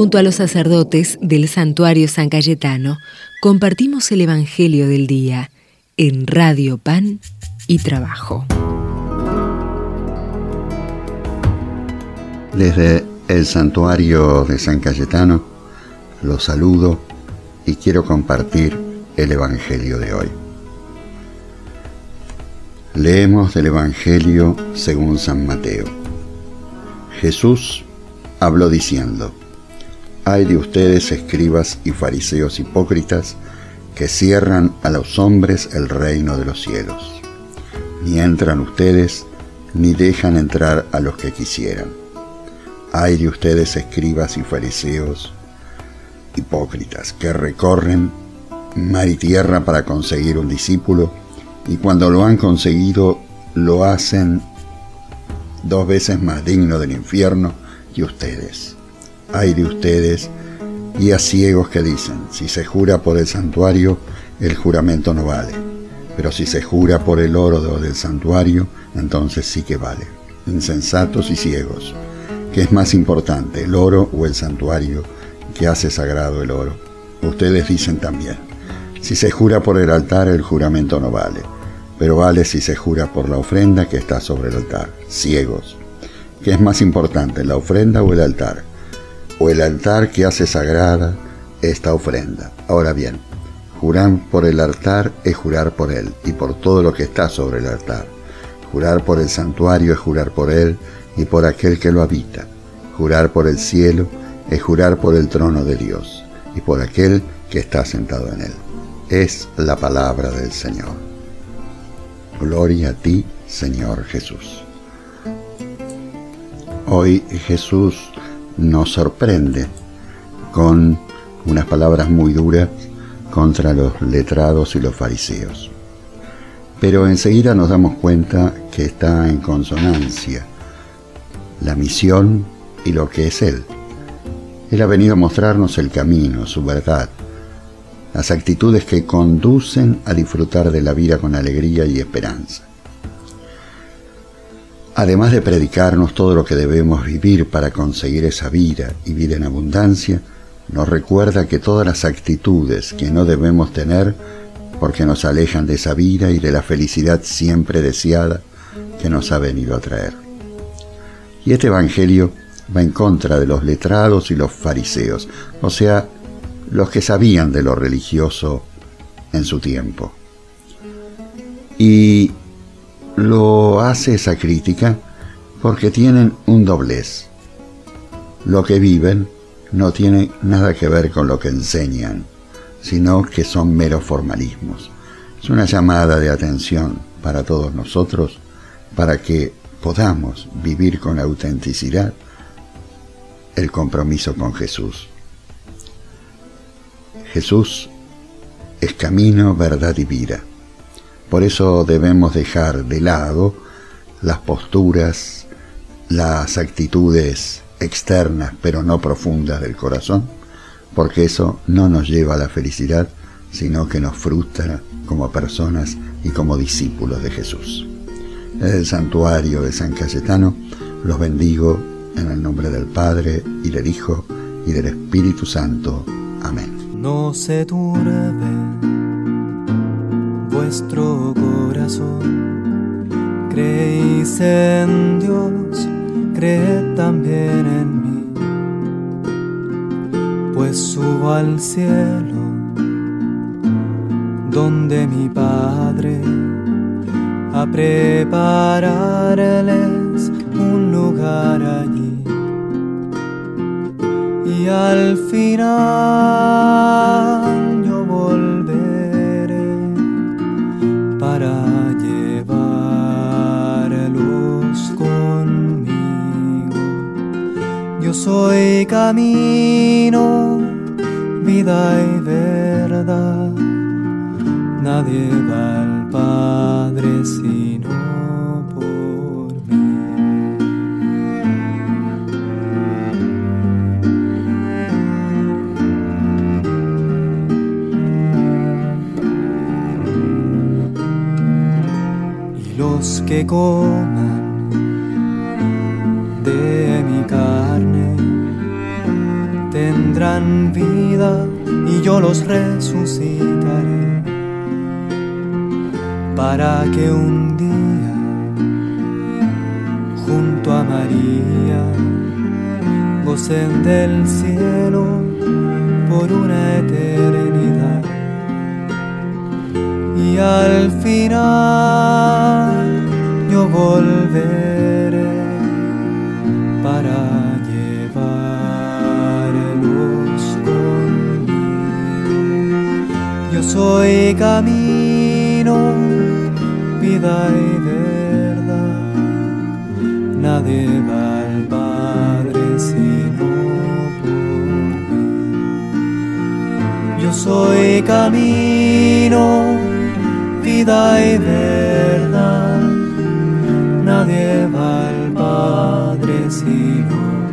Junto a los sacerdotes del santuario San Cayetano, compartimos el Evangelio del Día en Radio Pan y Trabajo. Desde el santuario de San Cayetano los saludo y quiero compartir el Evangelio de hoy. Leemos del Evangelio según San Mateo. Jesús habló diciendo, Hay de ustedes escribas y fariseos hipócritas que cierran a los hombres el reino de los cielos. Ni entran ustedes, ni dejan entrar a los que quisieran. Hay de ustedes escribas y fariseos hipócritas que recorren mar y tierra para conseguir un discípulo y cuando lo han conseguido lo hacen dos veces más digno del infierno que ustedes. Hay de ustedes y a ciegos que dicen, si se jura por el santuario, el juramento no vale, pero si se jura por el oro del santuario, entonces sí que vale. Insensatos y ciegos, ¿qué es más importante, el oro o el santuario que hace sagrado el oro? Ustedes dicen también, si se jura por el altar, el juramento no vale, pero vale si se jura por la ofrenda que está sobre el altar. Ciegos. ¿Qué es más importante, la ofrenda o el altar? O el altar que hace sagrada esta ofrenda. Ahora bien, jurar por el altar es jurar por él y por todo lo que está sobre el altar. Jurar por el santuario es jurar por él y por aquel que lo habita. Jurar por el cielo es jurar por el trono de Dios y por aquel que está sentado en él es la palabra del Señor. Gloria a ti, Señor Jesús. Hoy Jesús nos sorprende con unas palabras muy duras contra los letrados y los fariseos. Pero enseguida nos damos cuenta que está en consonancia la misión y lo que es Él. Él ha venido a mostrarnos el camino, su verdad, las actitudes que conducen a disfrutar de la vida con alegría y esperanza. Además de predicarnos todo lo que debemos vivir para conseguir esa vida y vida en abundancia, nos recuerda que todas las actitudes que no debemos tener porque nos alejan de esa vida y de la felicidad siempre deseada que nos ha venido a traer. Y este Evangelio va en contra de los letrados y los fariseos, o sea, los que sabían de lo religioso en su tiempo. Y lo hace esa crítica porque tienen un doblez. Lo que viven no tiene nada que ver con lo que enseñan, sino que son meros formalismos. Es una llamada de atención para todos nosotros para que podamos vivir con autenticidad el compromiso con Jesús. Jesús es camino, verdad y vida. Por eso debemos dejar de lado las posturas, las actitudes externas pero no profundas del corazón, porque eso no nos lleva a la felicidad, sino que nos frustra como personas y como discípulos de Jesús. Desde el santuario de San Cayetano los bendigo en el nombre del Padre y del Hijo y del Espíritu Santo. Amén vuestro corazón. Creéis en Dios, creed también en mí, pues subo al cielo donde mi Padre a prepararles un lugar allí y al final Yo soy camino, vida y verdad. Nadie va al Padre sino que coman de mi carne tendrán vida y yo los resucitaré. Para que un día junto a María gocen del cielo por una eternidad. Y al final yo volveré camino, vida y verdad. Nadie va al Padre sino por mí. Yo soy camino, vida y verdad. Nadie va al Padre sino por mí.